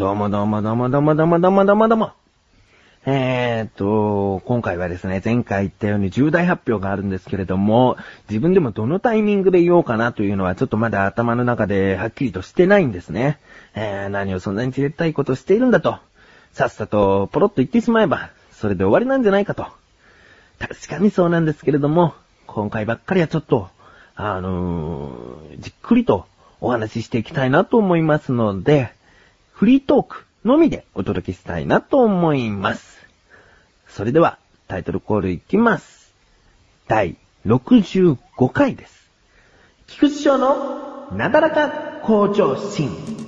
どうもどうもどうもどうもどうもどうもどうもどうも。えーっと、今回はですね、前回言ったように重大発表があるんですけれども、自分でもどのタイミングで言おうかなというのはちょっとまだ頭の中ではっきりとしてないんですね。えー、何をそんなに知りたいことしているんだと。さっさとポロッと言ってしまえば、それで終わりなんじゃないかと。確かにそうなんですけれども、今回ばっかりはちょっと、あのー、じっくりとお話ししていきたいなと思いますので、フリートークのみでお届けしたいなと思います。それでは、タイトルコールいきます。第65回です。菊池賞のなだらか向上心。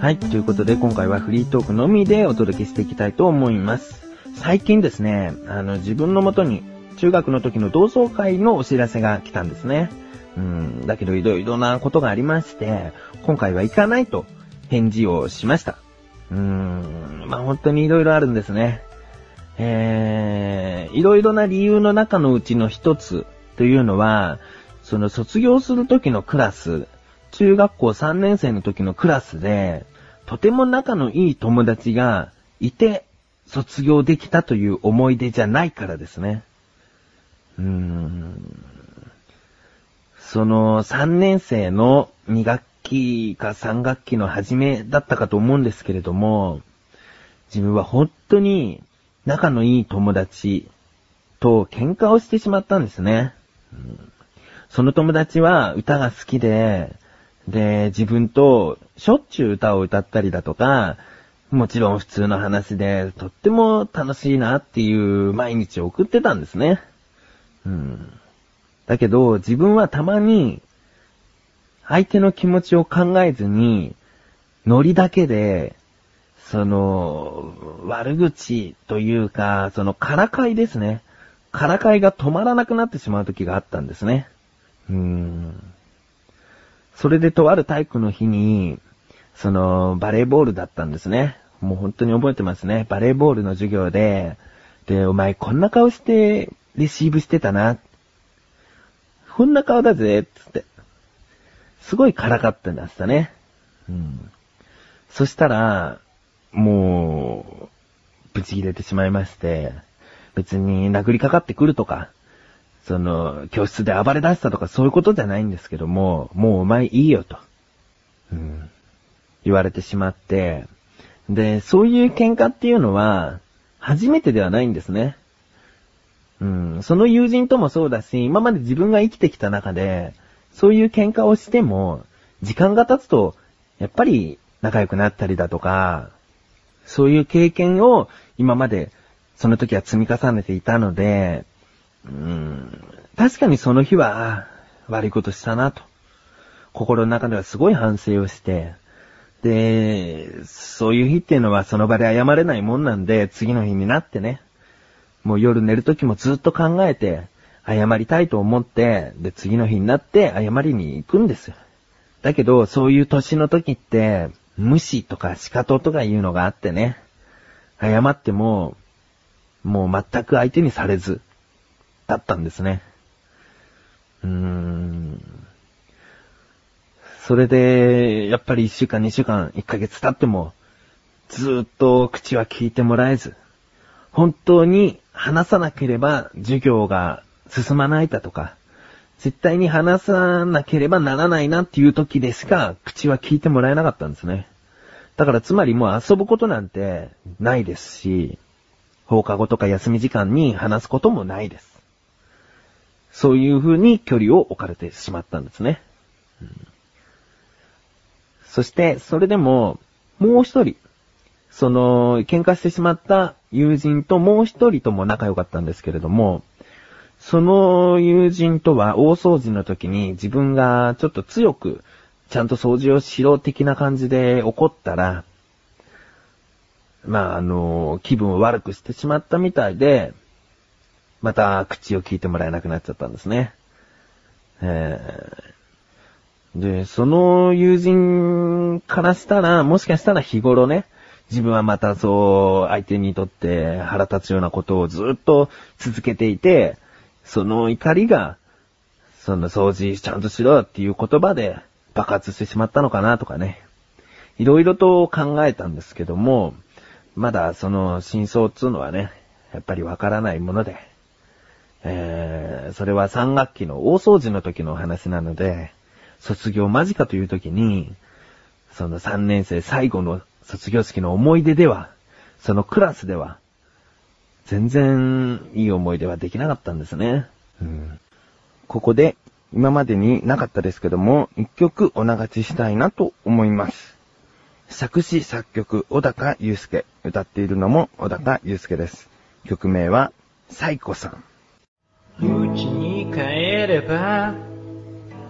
はい。ということで、今回はフリートークのみでお届けしていきたいと思います。最近ですね、あの、自分のもとに、中学の時の同窓会のお知らせが来たんですね。うん、だけど、いろいろなことがありまして、今回は行かないと返事をしました。うーん、まあ、本当にいろいろあるんですね。えー、いろいろな理由の中のうちの一つというのは、その卒業する時のクラス、中学校3年生の時のクラスで、とても仲のいい友達がいて、卒業できたという思い出じゃないからですね。うーん。その3年生の2学期か3学期の初めだったかと思うんですけれども、自分は本当に仲のいい友達と喧嘩をしてしまったんですね。うんその友達は歌が好きで、で、自分としょっちゅう歌を歌ったりだとか、もちろん普通の話で、とっても楽しいなっていう毎日を送ってたんですね。うん。だけど、自分はたまに、相手の気持ちを考えずに、ノリだけで、その、悪口というか、その、からかいですね。からかいが止まらなくなってしまう時があったんですね。うーん。それでとある体育の日に、その、バレーボールだったんですね。もう本当に覚えてますね。バレーボールの授業で、で、お前こんな顔してレシーブしてたな。こんな顔だぜ、つって。すごいからかってましたね。うん。そしたら、もう、ぶち切れてしまいまして、別に殴りかかってくるとか、その、教室で暴れ出したとかそういうことじゃないんですけども、もうお前いいよと。うん。言われてしまって、で、そういう喧嘩っていうのは、初めてではないんですね。うん。その友人ともそうだし、今まで自分が生きてきた中で、そういう喧嘩をしても、時間が経つと、やっぱり仲良くなったりだとか、そういう経験を今までその時は積み重ねていたので、うーん。確かにその日は、悪いことしたなと。心の中ではすごい反省をして、で、そういう日っていうのはその場で謝れないもんなんで、次の日になってね、もう夜寝る時もずっと考えて、謝りたいと思って、で、次の日になって謝りに行くんですよ。だけど、そういう年の時って、無視とか仕方とかいうのがあってね、謝っても、もう全く相手にされず、だったんですね。うーん。それで、やっぱり一週間、二週間、一ヶ月経っても、ずっと口は聞いてもらえず、本当に話さなければ授業が進まないだとか、絶対に話さなければならないなっていう時でしか口は聞いてもらえなかったんですね。だからつまりもう遊ぶことなんてないですし、放課後とか休み時間に話すこともないです。そういう風に距離を置かれてしまったんですね。うんそして、それでも、もう一人、その、喧嘩してしまった友人ともう一人とも仲良かったんですけれども、その友人とは大掃除の時に自分がちょっと強く、ちゃんと掃除をしろ的な感じで怒ったら、まあ、あの、気分を悪くしてしまったみたいで、また口を聞いてもらえなくなっちゃったんですね。えーで、その友人からしたら、もしかしたら日頃ね、自分はまたそう、相手にとって腹立つようなことをずっと続けていて、その怒りが、その掃除ちゃんとしろっていう言葉で爆発してしまったのかなとかね。いろいろと考えたんですけども、まだその真相っつうのはね、やっぱりわからないもので、えー、それは3学期の大掃除の時のお話なので、卒業間近という時に、その3年生最後の卒業式の思い出では、そのクラスでは、全然いい思い出はできなかったんですね。うん、ここで、今までになかったですけども、一曲お流ししたいなと思います。作詞作曲、小高祐介。歌っているのも小高祐介です。曲名は、サイコさん。帰れば、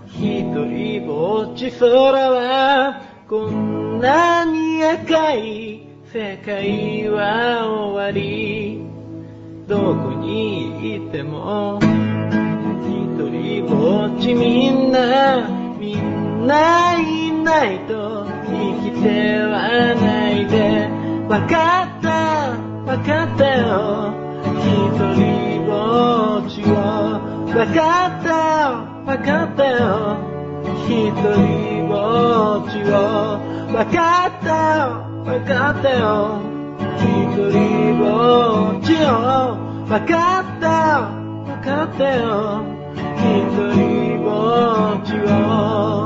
一人ぼっち空は、こんなに赤い世界は終わり。どこにいても、一人ぼっちみんな、みんないないと生きてはないで。わかった、わかったよ。一人ぼっちを。わかったよ、わかったよ。一人ぼっちを。わかったよ、わかったよ。一人ぼっちを。わかったよ、わかったよ。一人ぼっちを。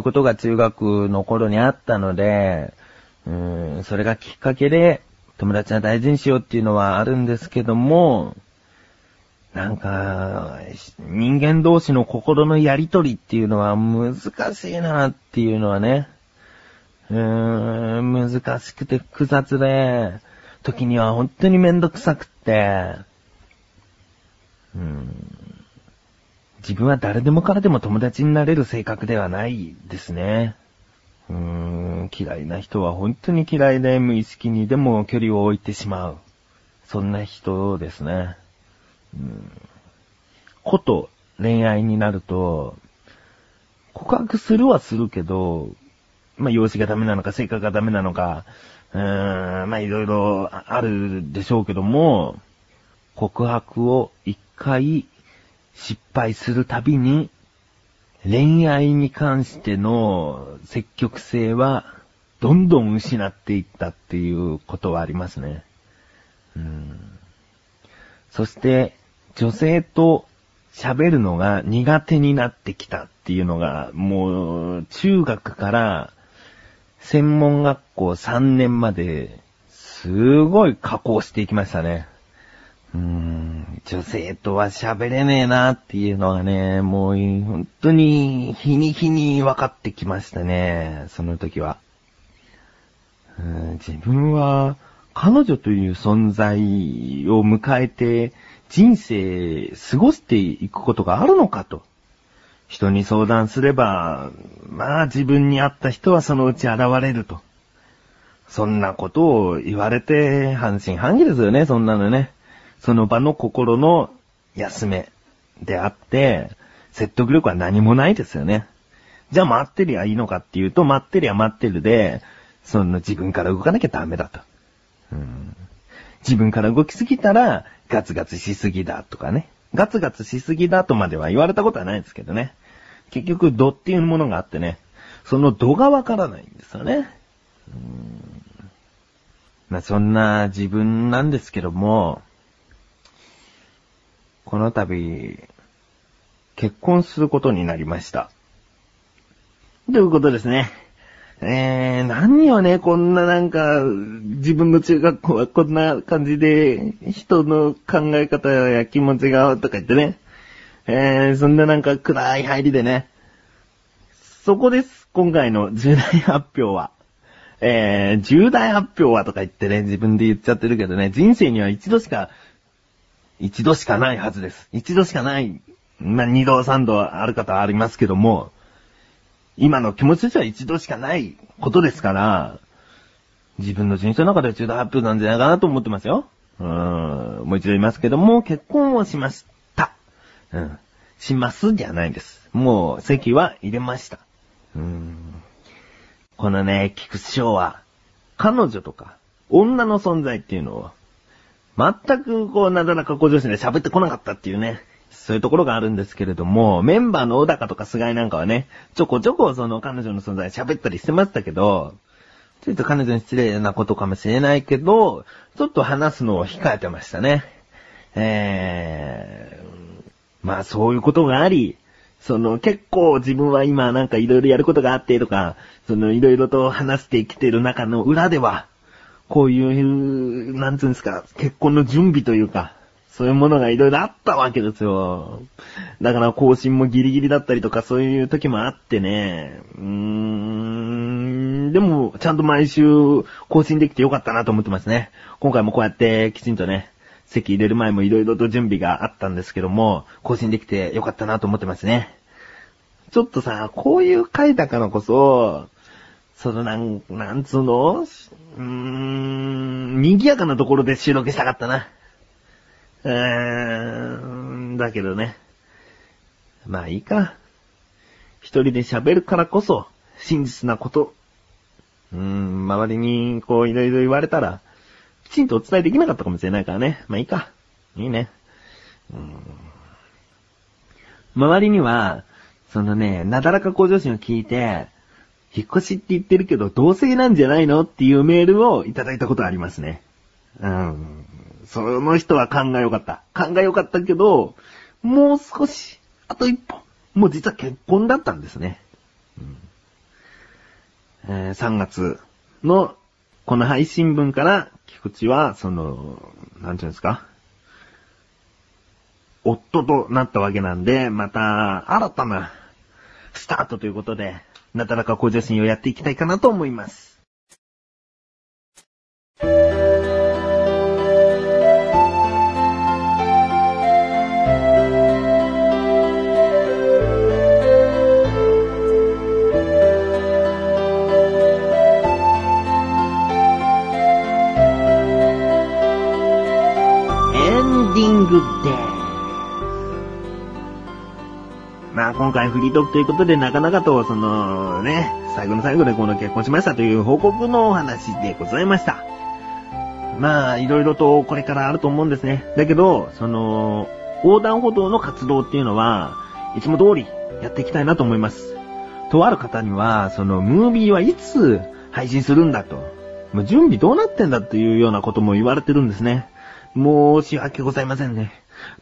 いうことが中学の頃にあったので、うん、それがきっかけで友達は大事にしようっていうのはあるんですけども、なんか、人間同士の心のやりとりっていうのは難しいなっていうのはね、うーん、難しくて複雑で、時には本当にめんどくさくって、うん、自分は誰でもからでも友達になれる性格ではないですね。うーん、嫌いな人は本当に嫌いで無意識にでも距離を置いてしまう。そんな人ですね。うん、こと恋愛になると、告白するはするけど、まあ、容姿がダメなのか、性格がダメなのか、うーん、まあ、いろいろあるでしょうけども、告白を一回失敗するたびに、恋愛に関しての積極性は、どんどん失っていったっていうことはありますね。うん、そして、女性と喋るのが苦手になってきたっていうのが、もう、中学から専門学校3年まで、すごい加工していきましたね。うーん、女性とは喋れねえなっていうのがね、もう本当に日に日に分かってきましたね、その時は。うん自分は彼女という存在を迎えて人生過ごしていくことがあるのかと。人に相談すれば、まあ自分に合った人はそのうち現れると。そんなことを言われて半信半疑ですよね、そんなのね。その場の心の休めであって、説得力は何もないですよね。じゃあ待ってりゃいいのかっていうと、待ってりゃ待ってるで、その自分から動かなきゃダメだと。うん、自分から動きすぎたら、ガツガツしすぎだとかね。ガツガツしすぎだとまでは言われたことはないですけどね。結局、度っていうものがあってね、その度がわからないんですよね。うんまあ、そんな自分なんですけども、この度、結婚することになりました。ということですね？えー、何をね、こんななんか、自分の中学校はこんな感じで、人の考え方や気持ちがとか言ってね。えー、そんななんか暗い入りでね、そこです。今回の重大発表は。えー、重大発表はとか言ってね、自分で言っちゃってるけどね、人生には一度しか、一度しかないはずです。一度しかない。まあ、二度三度ある方はありますけども、今の気持ちとしては一度しかないことですから、自分の人生の中では重大発表なんじゃないかなと思ってますよ。うーん、もう一度言いますけども、結婚をしました。うん。しますじゃないです。もう、席は入れました。うーん。このね、菊池翔は、彼女とか、女の存在っていうのを、全くこう、なだらか向上心で喋ってこなかったっていうね、そういうところがあるんですけれども、メンバーの小高とか菅井なんかはね、ちょこちょこその彼女の存在喋ったりしてましたけど、ちょっと彼女に失礼なことかもしれないけど、ちょっと話すのを控えてましたね。えー、まあそういうことがあり、その結構自分は今なんかいろいろやることがあってとか、そのいろいろと話してきてる中の裏では、こういう、なんつうんですか、結婚の準備というか、そういうものがいろいろあったわけですよ。だから更新もギリギリだったりとかそういう時もあってね、うーん、でもちゃんと毎週更新できてよかったなと思ってますね。今回もこうやってきちんとね、席入れる前もいろいろと準備があったんですけども、更新できてよかったなと思ってますね。ちょっとさ、こういう回だからこそ、そのなん、なんつうの？うーん、賑やかなところで収録したかったな。うーん、だけどね。まあいいか。一人で喋るからこそ、真実なこと。うーん、周りにこういろいろ言われたら、きちんとお伝えできなかったかもしれないからね。まあいいか。いいね。うーん周りには、そのね、なだらか向上心を聞いて、引っ越しって言ってるけど、同性なんじゃないのっていうメールをいただいたことありますね。うん。その人は勘が良かった。勘が良かったけど、もう少し、あと一歩。もう実は結婚だったんですね。うんえー3月の、この配信分から、菊池は、その、なんていうんですか？夫となったわけなんで、また、新たな、スタートということで、なだらか向上心をやっていきたいかなと思います。まあ今回フリートークということでなかなかとそのね、最後の最後でこの結婚しましたという報告のお話でございました。まあいろいろとこれからあると思うんですね。だけど、その、横断歩道の活動っていうのは、いつも通りやっていきたいなと思います。とある方には、そのムービーはいつ配信するんだと。もう準備どうなってんだっていうようなことも言われてるんですね。申し訳ございませんね。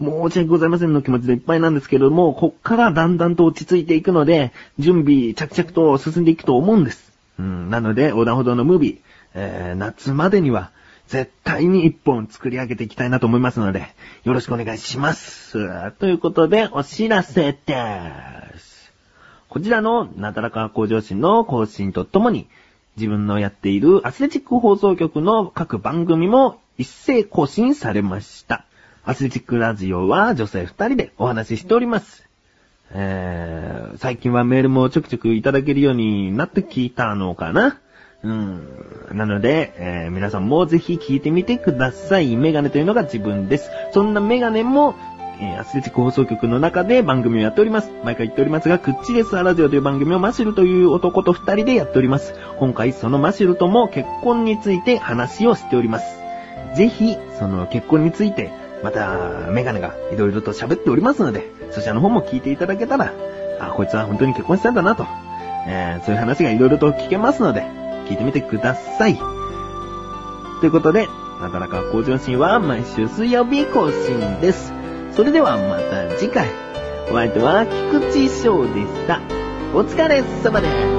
申し訳ございませんの気持ちでいっぱいなんですけれども、こっからだんだんと落ち着いていくので、準備着々と進んでいくと思うんです。うん、なので、横断歩道のムービー、えー、夏までには、絶対に一本作り上げていきたいなと思いますので、よろしくお願いします。ということで、お知らせです。こちらのなだらか向上心の更新とともに、自分のやっているアスレチック放送局の各番組も一斉更新されました。アスレチックラジオは女性二人でお話ししております。えー、最近はメールもちょくちょくいただけるようになってきたのかな？うん。なので、えー皆さんもぜひ聞いてみてください。メガネというのが自分です。そんなメガネも、えーアスレチック放送局の中で番組をやっております。毎回言っておりますが、クッチレスラジオという番組をマシュルという男と二人でやっております。今回そのマシュルとも結婚について話をしております。ぜひ、その結婚について、また、メガネがいろいろと喋っておりますので、そちらの方も聞いていただけたら、あ、こいつは本当に結婚したんだなと、えーそういう話がいろいろと聞けますので、聞いてみてください。ということで、なだらか向上心は毎週水曜日更新です。それではまた次回。お相手は菊池翔でした。お疲れ様です。